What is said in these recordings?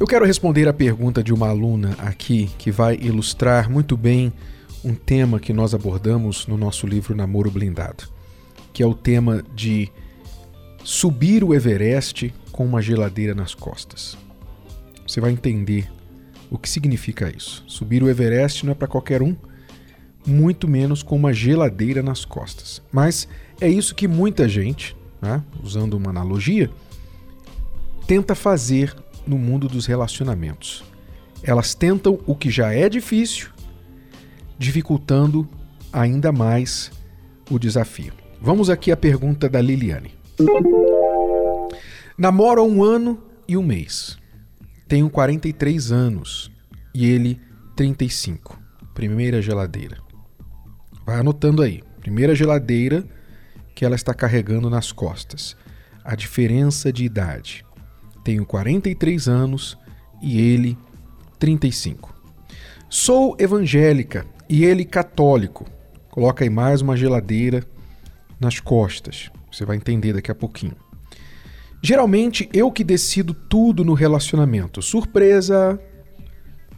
Eu quero responder a pergunta de uma aluna aqui que vai ilustrar muito bem um tema que nós abordamos no nosso livro Namoro Blindado, que é o tema de subir o Everest com uma geladeira nas costas. Você vai entender o que significa isso. Subir o Everest não é para qualquer um muito menos com uma geladeira nas costas. Mas é isso que muita gente, né, usando uma analogia, tenta fazer no mundo dos relacionamentos. Elas tentam o que já é difícil, dificultando ainda mais o desafio. Vamos aqui à pergunta da Liliane. Namoro há um ano e um mês. Tenho 43 anos e ele 35. Primeira geladeira. Vai anotando aí. Primeira geladeira que ela está carregando nas costas. A diferença de idade. Tenho 43 anos e ele 35. Sou evangélica e ele católico. Coloca aí mais uma geladeira nas costas. Você vai entender daqui a pouquinho. Geralmente eu que decido tudo no relacionamento. Surpresa!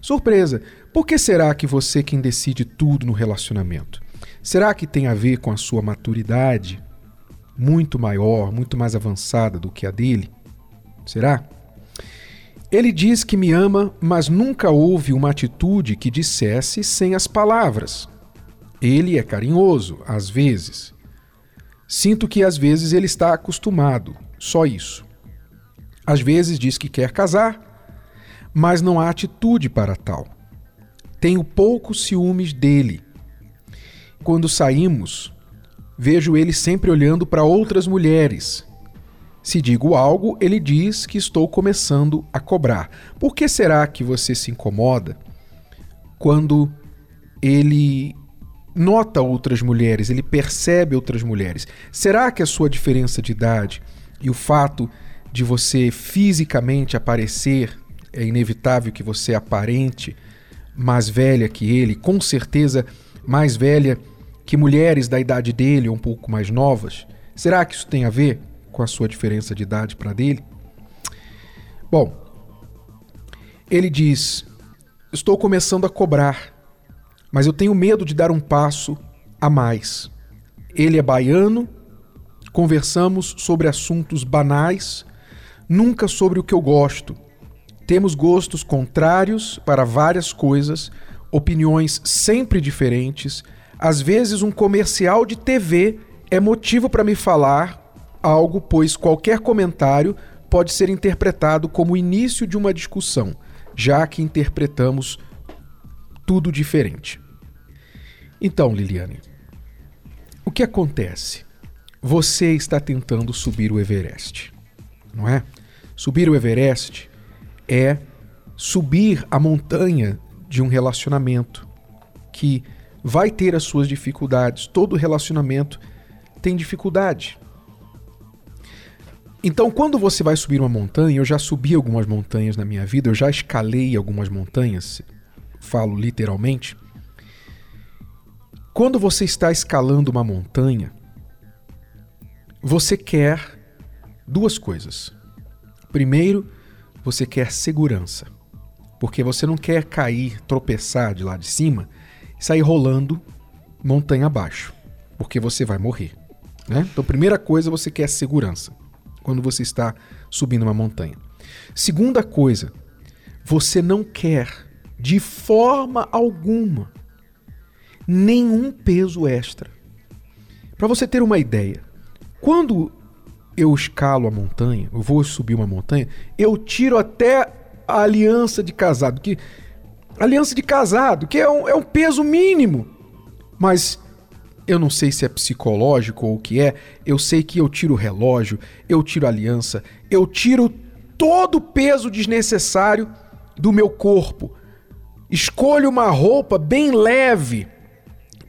Surpresa! Por que será que você quem decide tudo no relacionamento? Será que tem a ver com a sua maturidade muito maior, muito mais avançada do que a dele? Será? Ele diz que me ama, mas nunca houve uma atitude que dissesse sem as palavras. Ele é carinhoso, às vezes. Sinto que às vezes ele está acostumado, só isso. Às vezes diz que quer casar, mas não há atitude para tal. Tenho poucos ciúmes dele quando saímos, vejo ele sempre olhando para outras mulheres. Se digo algo, ele diz que estou começando a cobrar. Por que será que você se incomoda quando ele nota outras mulheres, ele percebe outras mulheres? Será que a sua diferença de idade e o fato de você fisicamente aparecer é inevitável que você aparente mais velha que ele, com certeza mais velha que mulheres da idade dele ou um pouco mais novas? Será que isso tem a ver com a sua diferença de idade para dele? Bom, ele diz: Estou começando a cobrar, mas eu tenho medo de dar um passo a mais. Ele é baiano, conversamos sobre assuntos banais, nunca sobre o que eu gosto. Temos gostos contrários para várias coisas, opiniões sempre diferentes às vezes, um comercial de TV é motivo para me falar algo, pois qualquer comentário pode ser interpretado como o início de uma discussão, já que interpretamos tudo diferente. Então, Liliane, o que acontece? Você está tentando subir o Everest, não é? Subir o Everest é subir a montanha de um relacionamento que vai ter as suas dificuldades. Todo relacionamento tem dificuldade. Então, quando você vai subir uma montanha, eu já subi algumas montanhas na minha vida, eu já escalei algumas montanhas, falo literalmente. Quando você está escalando uma montanha, você quer duas coisas. Primeiro, você quer segurança, porque você não quer cair, tropeçar de lá de cima sair rolando montanha abaixo, porque você vai morrer. Né? Então, primeira coisa, você quer segurança quando você está subindo uma montanha. Segunda coisa, você não quer de forma alguma nenhum peso extra. Para você ter uma ideia, quando eu escalo a montanha, eu vou subir uma montanha, eu tiro até a aliança de casado, que aliança de casado, que é um, é um peso mínimo. Mas eu não sei se é psicológico ou o que é. Eu sei que eu tiro o relógio, eu tiro a aliança, eu tiro todo o peso desnecessário do meu corpo. Escolho uma roupa bem leve,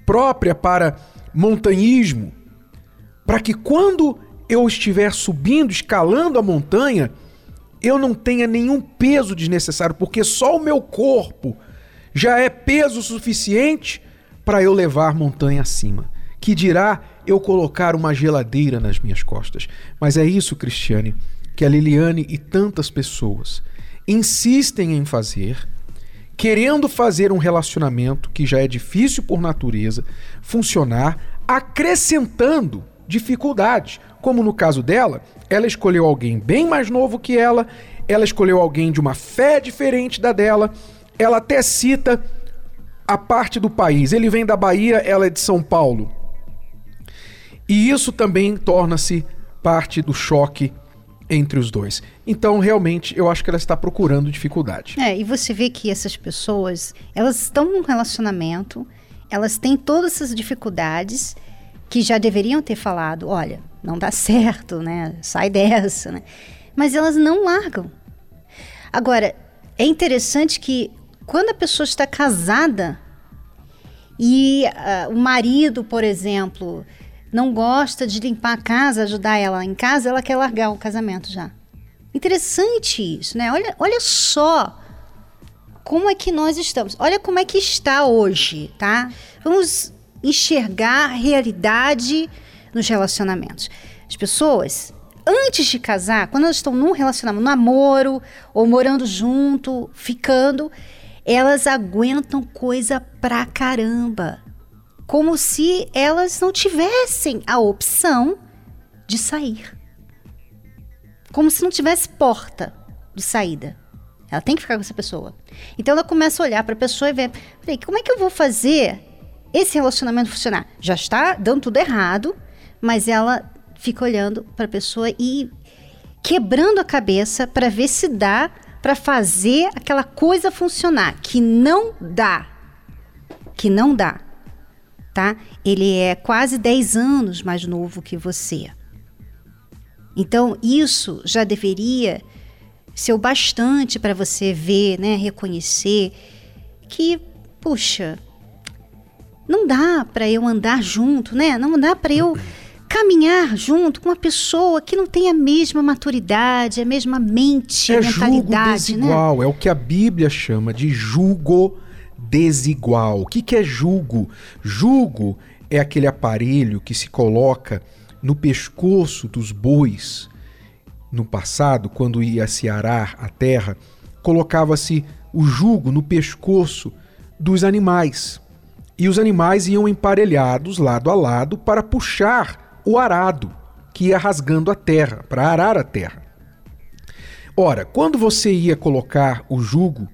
própria para montanhismo, para que quando eu estiver subindo, escalando a montanha, eu não tenha nenhum peso desnecessário, porque só o meu corpo já é peso suficiente para eu levar montanha acima. Que dirá eu colocar uma geladeira nas minhas costas. Mas é isso, Cristiane, que a Liliane e tantas pessoas insistem em fazer, querendo fazer um relacionamento que já é difícil por natureza funcionar, acrescentando dificuldades. Como no caso dela, ela escolheu alguém bem mais novo que ela, ela escolheu alguém de uma fé diferente da dela, ela até cita a parte do país. Ele vem da Bahia, ela é de São Paulo. E isso também torna-se parte do choque entre os dois. Então, realmente, eu acho que ela está procurando dificuldade. É, e você vê que essas pessoas, elas estão num relacionamento, elas têm todas essas dificuldades que já deveriam ter falado, olha, não dá certo, né? Sai dessa, né? Mas elas não largam. Agora, é interessante que quando a pessoa está casada e uh, o marido, por exemplo, não gosta de limpar a casa, ajudar ela em casa, ela quer largar o casamento já. Interessante isso, né? Olha, olha só como é que nós estamos. Olha como é que está hoje, tá? Vamos enxergar a realidade nos relacionamentos. As pessoas, antes de casar, quando elas estão num relacionamento, namoro, ou morando junto, ficando, elas aguentam coisa pra caramba. Como se elas não tivessem a opção de sair. Como se não tivesse porta de saída. Ela tem que ficar com essa pessoa. Então ela começa a olhar para a pessoa e ver: peraí, como é que eu vou fazer esse relacionamento funcionar? Já está dando tudo errado, mas ela fica olhando para a pessoa e quebrando a cabeça para ver se dá para fazer aquela coisa funcionar, que não dá. Que não dá. Tá? Ele é quase 10 anos mais novo que você. Então, isso já deveria ser o bastante para você ver, né, reconhecer que, puxa, não dá para eu andar junto, né? Não dá para eu caminhar junto com uma pessoa que não tem a mesma maturidade, a mesma mente, é mentalidade, julgo desigual, né? É o que a Bíblia chama de julgo desigual. O que, que é julgo? Julgo é aquele aparelho que se coloca no pescoço dos bois. No passado, quando ia se arar a terra, colocava-se o jugo no pescoço dos animais. E os animais iam emparelhados lado a lado para puxar o arado, que ia rasgando a terra, para arar a terra. Ora, quando você ia colocar o jugo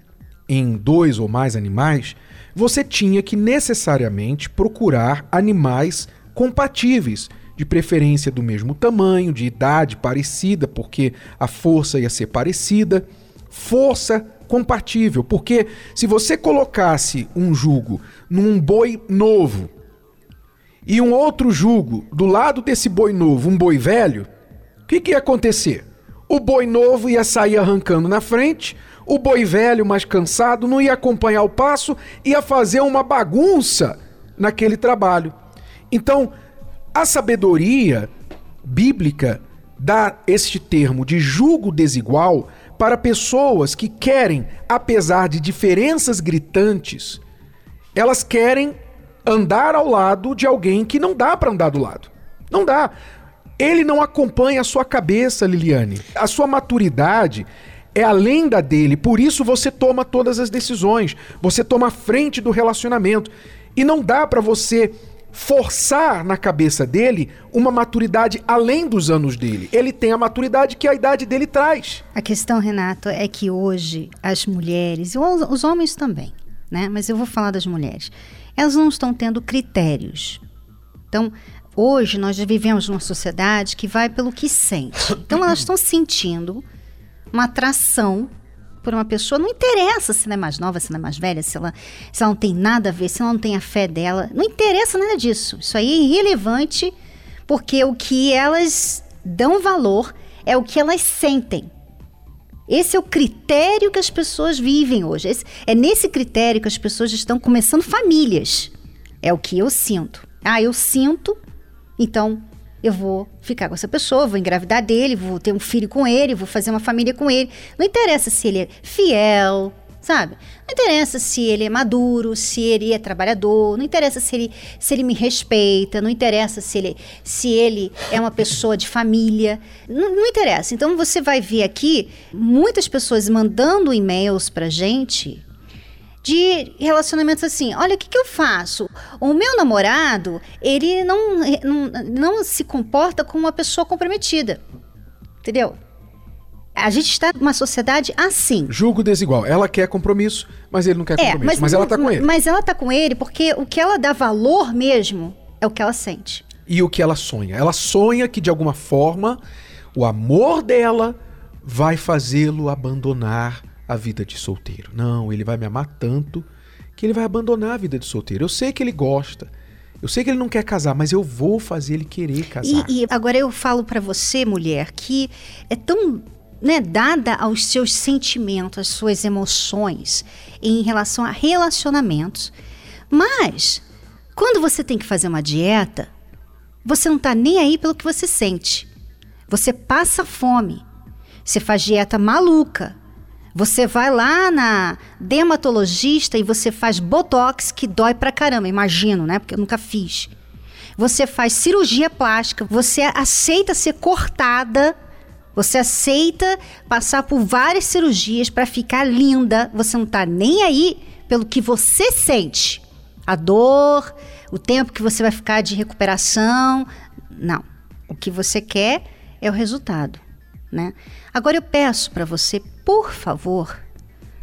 em dois ou mais animais, você tinha que necessariamente procurar animais compatíveis, de preferência do mesmo tamanho, de idade parecida, porque a força ia ser parecida, força compatível, porque se você colocasse um jugo num boi novo e um outro jugo do lado desse boi novo, um boi velho, o que, que ia acontecer? O boi novo ia sair arrancando na frente, o boi velho, mais cansado, não ia acompanhar o passo, ia fazer uma bagunça naquele trabalho. Então, a sabedoria bíblica dá este termo de jugo desigual para pessoas que querem, apesar de diferenças gritantes, elas querem andar ao lado de alguém que não dá para andar do lado. Não dá. Ele não acompanha a sua cabeça, Liliane. A sua maturidade é além da dele, por isso você toma todas as decisões, você toma a frente do relacionamento. E não dá para você forçar na cabeça dele uma maturidade além dos anos dele. Ele tem a maturidade que a idade dele traz. A questão, Renato, é que hoje as mulheres, e os homens também, né? Mas eu vou falar das mulheres elas não estão tendo critérios. Então, hoje nós vivemos numa sociedade que vai pelo que sente. Então, elas estão sentindo uma atração por uma pessoa, não interessa se ela é mais nova, se ela é mais velha, se ela, se ela não tem nada a ver, se ela não tem a fé dela, não interessa nada disso. Isso aí é irrelevante, porque o que elas dão valor é o que elas sentem. Esse é o critério que as pessoas vivem hoje. Esse, é nesse critério que as pessoas estão começando famílias. É o que eu sinto. Ah, eu sinto, então eu vou ficar com essa pessoa, vou engravidar dele, vou ter um filho com ele, vou fazer uma família com ele. Não interessa se ele é fiel, sabe? Não interessa se ele é maduro, se ele é trabalhador, não interessa se ele, se ele me respeita, não interessa se ele, se ele é uma pessoa de família, não, não interessa. Então você vai ver aqui muitas pessoas mandando e-mails pra gente de relacionamentos assim, olha o que, que eu faço. O meu namorado, ele não, não, não se comporta como uma pessoa comprometida. Entendeu? A gente está numa sociedade assim. Julgo desigual. Ela quer compromisso, mas ele não quer compromisso. É, mas, mas ela está com ele. Mas ela está com ele porque o que ela dá valor mesmo é o que ela sente. E o que ela sonha. Ela sonha que, de alguma forma, o amor dela vai fazê-lo abandonar a vida de solteiro. Não, ele vai me amar tanto que ele vai abandonar a vida de solteiro. Eu sei que ele gosta. Eu sei que ele não quer casar, mas eu vou fazer ele querer casar. E, e agora eu falo para você, mulher, que é tão né, dada aos seus sentimentos, às suas emoções em relação a relacionamentos. Mas, quando você tem que fazer uma dieta, você não está nem aí pelo que você sente. Você passa fome. Você faz dieta maluca. Você vai lá na dermatologista e você faz botox que dói pra caramba, imagino, né? Porque eu nunca fiz. Você faz cirurgia plástica, você aceita ser cortada você aceita passar por várias cirurgias para ficar linda. Você não está nem aí pelo que você sente. A dor, o tempo que você vai ficar de recuperação. Não. O que você quer é o resultado, né? Agora eu peço para você, por favor,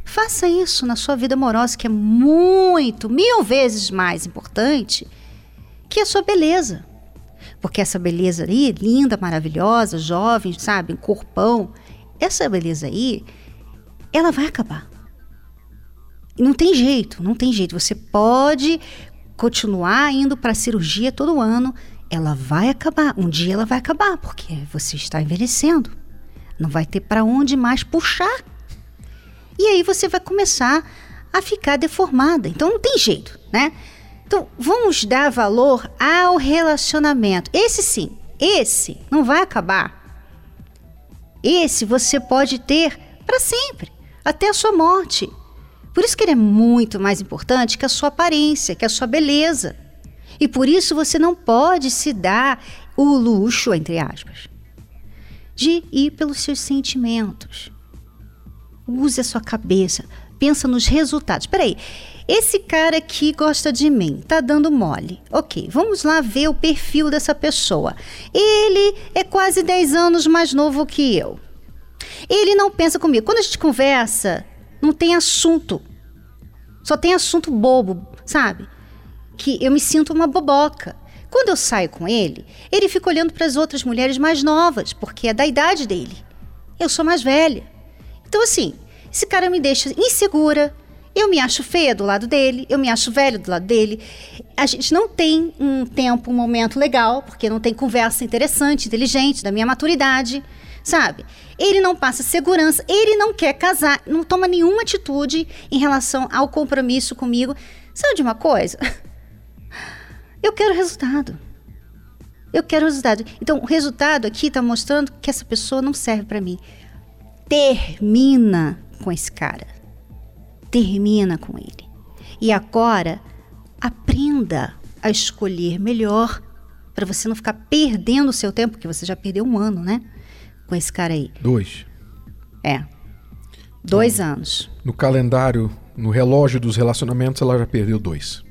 faça isso na sua vida amorosa, que é muito, mil vezes mais importante que a sua beleza. Porque essa beleza aí, linda, maravilhosa, jovem, sabe, corpão, essa beleza aí, ela vai acabar. Não tem jeito, não tem jeito. Você pode continuar indo para cirurgia todo ano, ela vai acabar. Um dia ela vai acabar, porque você está envelhecendo. Não vai ter para onde mais puxar. E aí você vai começar a ficar deformada. Então não tem jeito, né? Então, vamos dar valor ao relacionamento. Esse sim, esse não vai acabar. Esse você pode ter para sempre, até a sua morte. Por isso que ele é muito mais importante que a sua aparência, que a sua beleza. E por isso você não pode se dar o luxo, entre aspas, de ir pelos seus sentimentos. Use a sua cabeça, pensa nos resultados. Peraí, esse cara aqui gosta de mim, tá dando mole. Ok, vamos lá ver o perfil dessa pessoa. Ele é quase 10 anos mais novo que eu. Ele não pensa comigo. Quando a gente conversa, não tem assunto. Só tem assunto bobo, sabe? Que eu me sinto uma boboca. Quando eu saio com ele, ele fica olhando para as outras mulheres mais novas, porque é da idade dele. Eu sou mais velha. Então, assim, esse cara me deixa insegura, eu me acho feia do lado dele, eu me acho velho do lado dele. A gente não tem um tempo, um momento legal, porque não tem conversa interessante, inteligente, da minha maturidade, sabe? Ele não passa segurança, ele não quer casar, não toma nenhuma atitude em relação ao compromisso comigo. Sabe de uma coisa? Eu quero resultado. Eu quero resultado. Então, o resultado aqui está mostrando que essa pessoa não serve para mim. Termina com esse cara termina com ele. E agora, aprenda a escolher melhor para você não ficar perdendo o seu tempo, porque você já perdeu um ano, né? Com esse cara aí. Dois. É. Dois então, anos. No calendário, no relógio dos relacionamentos, ela já perdeu dois.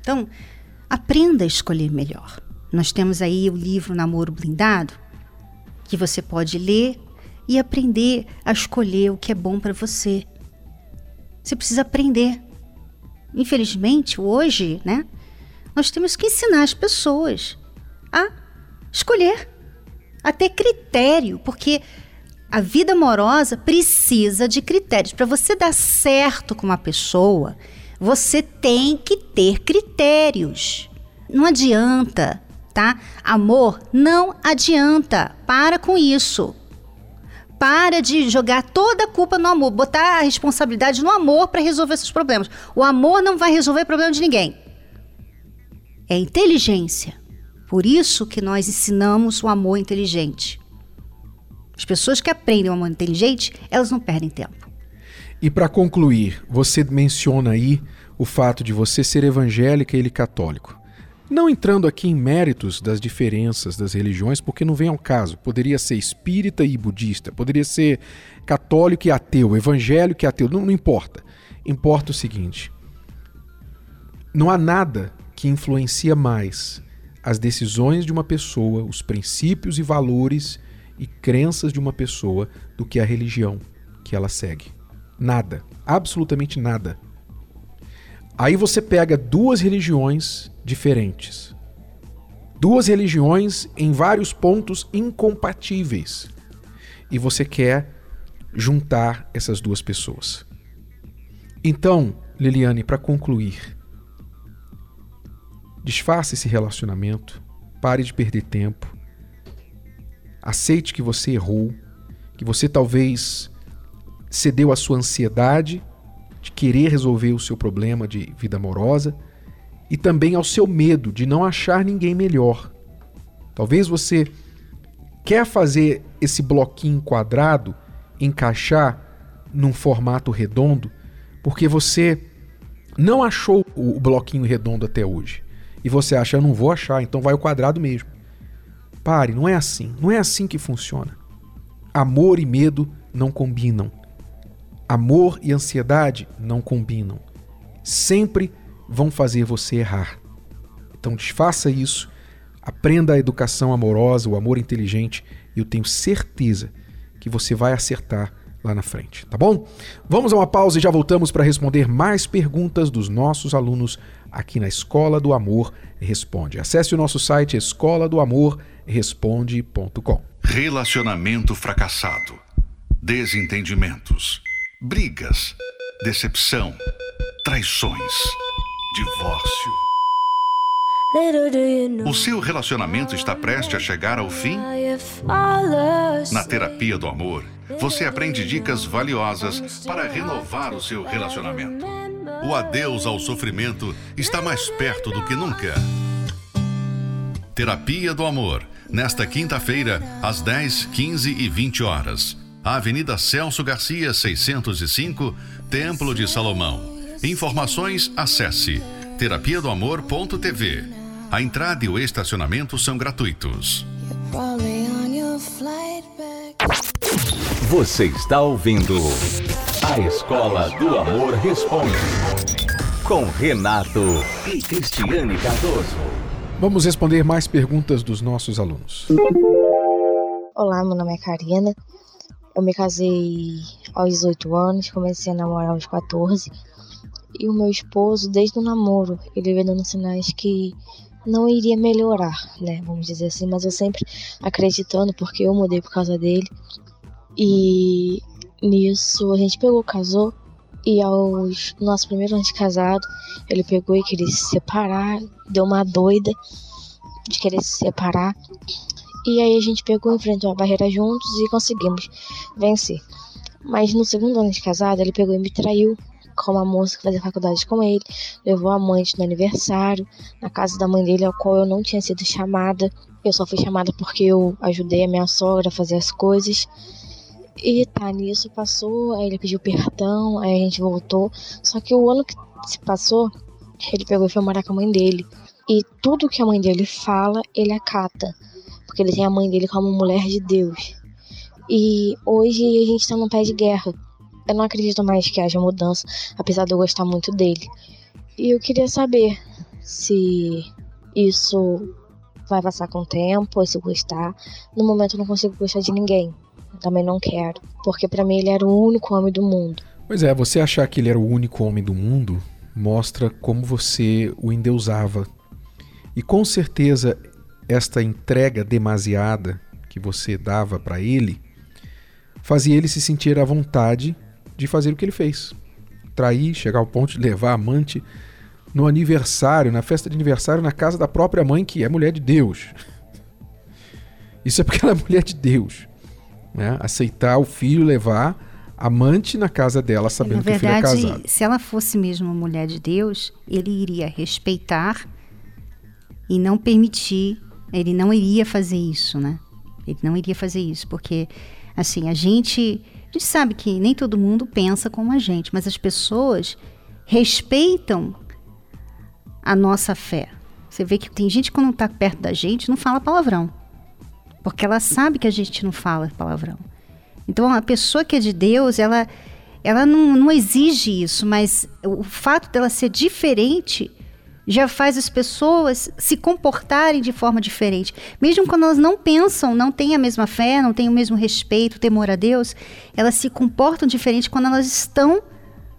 Então, aprenda a escolher melhor. Nós temos aí o livro Namoro Blindado, que você pode ler e aprender a escolher o que é bom para você. Você precisa aprender. Infelizmente, hoje, né, nós temos que ensinar as pessoas a escolher, a ter critério, porque a vida amorosa precisa de critérios. Para você dar certo com uma pessoa, você tem que ter critérios. Não adianta, tá? Amor não adianta. Para com isso. Para de jogar toda a culpa no amor, botar a responsabilidade no amor para resolver seus problemas. O amor não vai resolver problema de ninguém. É inteligência. Por isso que nós ensinamos o amor inteligente. As pessoas que aprendem o amor inteligente, elas não perdem tempo. E para concluir, você menciona aí o fato de você ser evangélica e ele católico. Não entrando aqui em méritos das diferenças das religiões, porque não vem ao caso. Poderia ser espírita e budista, poderia ser católico e ateu, evangélico e ateu, não, não importa. Importa o seguinte: não há nada que influencia mais as decisões de uma pessoa, os princípios e valores e crenças de uma pessoa do que a religião que ela segue. Nada, absolutamente nada. Aí você pega duas religiões diferentes. Duas religiões em vários pontos incompatíveis. E você quer juntar essas duas pessoas. Então, Liliane, para concluir, desfaça esse relacionamento, pare de perder tempo, aceite que você errou, que você talvez cedeu à sua ansiedade de querer resolver o seu problema de vida amorosa e também ao seu medo de não achar ninguém melhor. Talvez você quer fazer esse bloquinho quadrado encaixar num formato redondo porque você não achou o bloquinho redondo até hoje. E você acha, eu não vou achar, então vai o quadrado mesmo. Pare, não é assim. Não é assim que funciona. Amor e medo não combinam. Amor e ansiedade não combinam. Sempre vão fazer você errar. Então desfaça isso, aprenda a educação amorosa, o amor inteligente, e eu tenho certeza que você vai acertar lá na frente, tá bom? Vamos a uma pausa e já voltamos para responder mais perguntas dos nossos alunos aqui na Escola do Amor Responde. Acesse o nosso site escola do amor responde.com. Relacionamento fracassado, desentendimentos brigas, decepção, traições, divórcio. O seu relacionamento está prestes a chegar ao fim? Na terapia do amor, você aprende dicas valiosas para renovar o seu relacionamento. O adeus ao sofrimento está mais perto do que nunca. Terapia do Amor, nesta quinta-feira, às 10, 15 e 20 horas Avenida Celso Garcia, 605, Templo de Salomão. Informações acesse terapia do amor.tv. A entrada e o estacionamento são gratuitos. Você está ouvindo A Escola do Amor Responde com Renato e Cristiane Cardoso. Vamos responder mais perguntas dos nossos alunos. Olá, meu nome é Karina, eu me casei aos 18 anos, comecei a namorar aos 14. E o meu esposo, desde o namoro, ele veio dando sinais que não iria melhorar, né? Vamos dizer assim, mas eu sempre acreditando, porque eu mudei por causa dele. E nisso a gente pegou, casou. E aos nosso primeiro ano de casado, ele pegou e queria se separar, deu uma doida de querer se separar. E aí a gente pegou, enfrentou a barreira juntos e conseguimos vencer. Mas no segundo ano de casado, ele pegou e me traiu com uma moça que fazia faculdade com ele, levou a amante no aniversário, na casa da mãe dele, ao qual eu não tinha sido chamada. Eu só fui chamada porque eu ajudei a minha sogra a fazer as coisas. E tá, nisso passou, aí ele pediu perdão, aí a gente voltou. Só que o ano que se passou, ele pegou e foi morar com a mãe dele. E tudo que a mãe dele fala, ele acata porque ele tem a mãe dele como mulher de Deus. E hoje a gente está num pé de guerra. Eu não acredito mais que haja mudança, apesar de eu gostar muito dele. E eu queria saber se isso vai passar com o tempo, se gostar. No momento eu não consigo gostar de ninguém. Eu também não quero, porque para mim ele era o único homem do mundo. Pois é, você achar que ele era o único homem do mundo mostra como você o endeusava. E com certeza esta entrega demasiada que você dava para ele fazia ele se sentir à vontade de fazer o que ele fez. Trair, chegar ao ponto de levar a amante no aniversário, na festa de aniversário, na casa da própria mãe, que é mulher de Deus. Isso é porque ela é mulher de Deus. Né? Aceitar o filho levar amante na casa dela, sabendo Na verdade, que o filho é casado. se ela fosse mesmo uma mulher de Deus, ele iria respeitar e não permitir, ele não iria fazer isso, né? Ele não iria fazer isso, porque, assim, a gente, a gente sabe que nem todo mundo pensa como a gente, mas as pessoas respeitam a nossa fé. Você vê que tem gente que quando está perto da gente não fala palavrão, porque ela sabe que a gente não fala palavrão. Então, a pessoa que é de Deus, ela, ela não, não exige isso, mas o fato dela ser diferente já faz as pessoas se comportarem de forma diferente. Mesmo quando elas não pensam, não têm a mesma fé, não têm o mesmo respeito, temor a Deus, elas se comportam diferente quando elas estão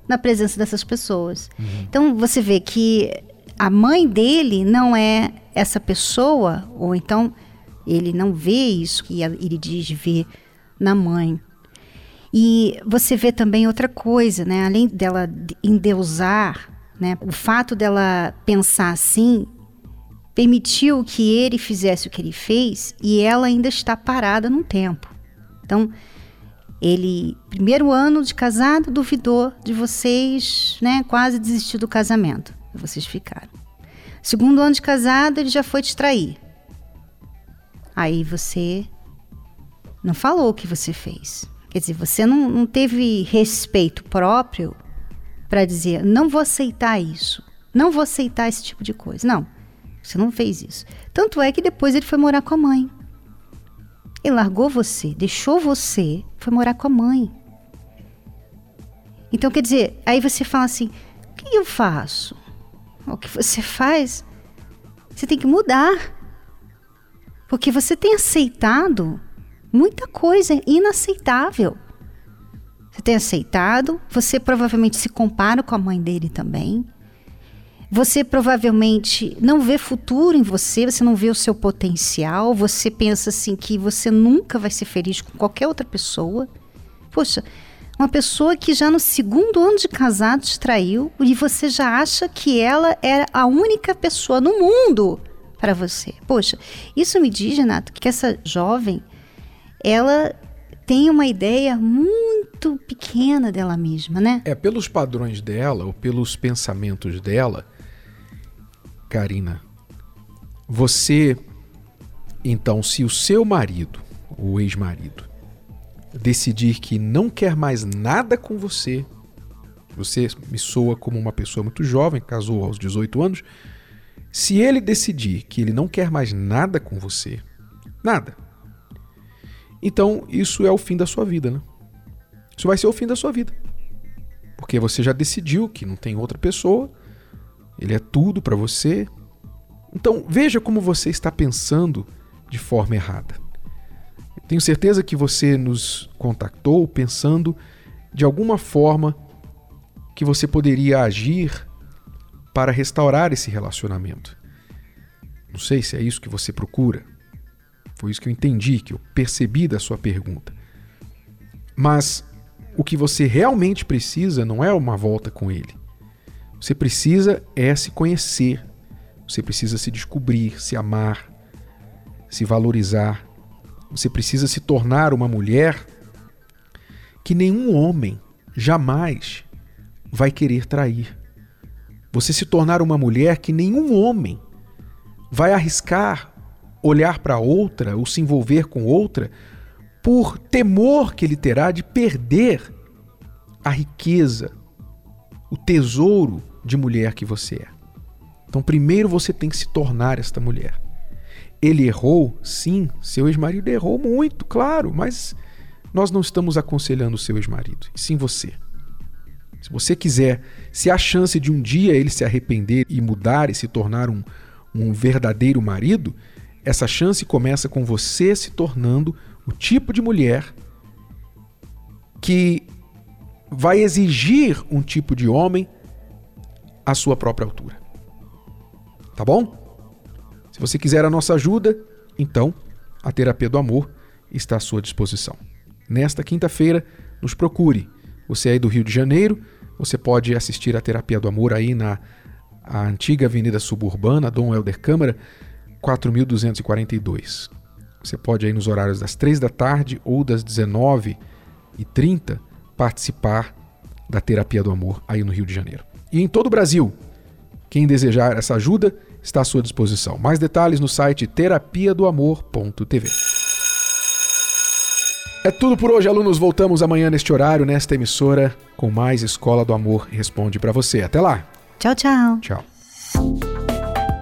na presença dessas pessoas. Uhum. Então você vê que a mãe dele não é essa pessoa, ou então ele não vê isso que ele diz ver na mãe. E você vê também outra coisa, né? Além dela endeusar, né? O fato dela pensar assim permitiu que ele fizesse o que ele fez e ela ainda está parada no tempo. Então, ele, primeiro ano de casado, duvidou de vocês, né? Quase desistiu do casamento. Vocês ficaram. Segundo ano de casado, ele já foi te trair. Aí você não falou o que você fez. Quer dizer, você não, não teve respeito próprio para dizer: não vou aceitar isso, não vou aceitar esse tipo de coisa. Não, você não fez isso. Tanto é que depois ele foi morar com a mãe. Ele largou você, deixou você, foi morar com a mãe. Então, quer dizer, aí você fala assim: o que eu faço? O que você faz, você tem que mudar. Porque você tem aceitado muita coisa inaceitável. Você tem aceitado, você provavelmente se compara com a mãe dele também. Você provavelmente não vê futuro em você, você não vê o seu potencial, você pensa assim que você nunca vai ser feliz com qualquer outra pessoa. Poxa, uma pessoa que já no segundo ano de casado te traiu e você já acha que ela era a única pessoa no mundo para você. Poxa, isso me diz, Renato, que essa jovem ela tem uma ideia muito pequena dela mesma, né? É, pelos padrões dela, ou pelos pensamentos dela, Karina, você, então, se o seu marido, o ex-marido, decidir que não quer mais nada com você, você me soa como uma pessoa muito jovem, casou aos 18 anos, se ele decidir que ele não quer mais nada com você, nada, então, isso é o fim da sua vida, né? Isso vai ser o fim da sua vida. Porque você já decidiu que não tem outra pessoa, ele é tudo para você. Então, veja como você está pensando de forma errada. Tenho certeza que você nos contactou pensando de alguma forma que você poderia agir para restaurar esse relacionamento. Não sei se é isso que você procura. Foi isso que eu entendi, que eu percebi da sua pergunta. Mas o que você realmente precisa não é uma volta com ele. Você precisa é se conhecer. Você precisa se descobrir, se amar, se valorizar. Você precisa se tornar uma mulher que nenhum homem jamais vai querer trair. Você se tornar uma mulher que nenhum homem vai arriscar olhar para outra ou se envolver com outra por temor que ele terá de perder a riqueza, o tesouro de mulher que você é. Então, primeiro você tem que se tornar esta mulher. Ele errou, sim, seu ex-marido errou muito, claro, mas nós não estamos aconselhando o seu ex-marido, sim você. Se você quiser, se há chance de um dia ele se arrepender e mudar e se tornar um, um verdadeiro marido, essa chance começa com você se tornando o tipo de mulher que vai exigir um tipo de homem à sua própria altura. Tá bom? Se você quiser a nossa ajuda, então a Terapia do Amor está à sua disposição. Nesta quinta-feira, nos procure. Você é do Rio de Janeiro, você pode assistir a Terapia do Amor aí na antiga Avenida Suburbana, Dom Helder Câmara, 4.242. Você pode aí nos horários das 3 da tarde ou das 19h30 participar da terapia do amor aí no Rio de Janeiro. E em todo o Brasil, quem desejar essa ajuda está à sua disposição. Mais detalhes no site terapia do amor.tv. É tudo por hoje, alunos. Voltamos amanhã neste horário, nesta emissora, com mais Escola do Amor Responde para você. Até lá. Tchau, tchau. Tchau.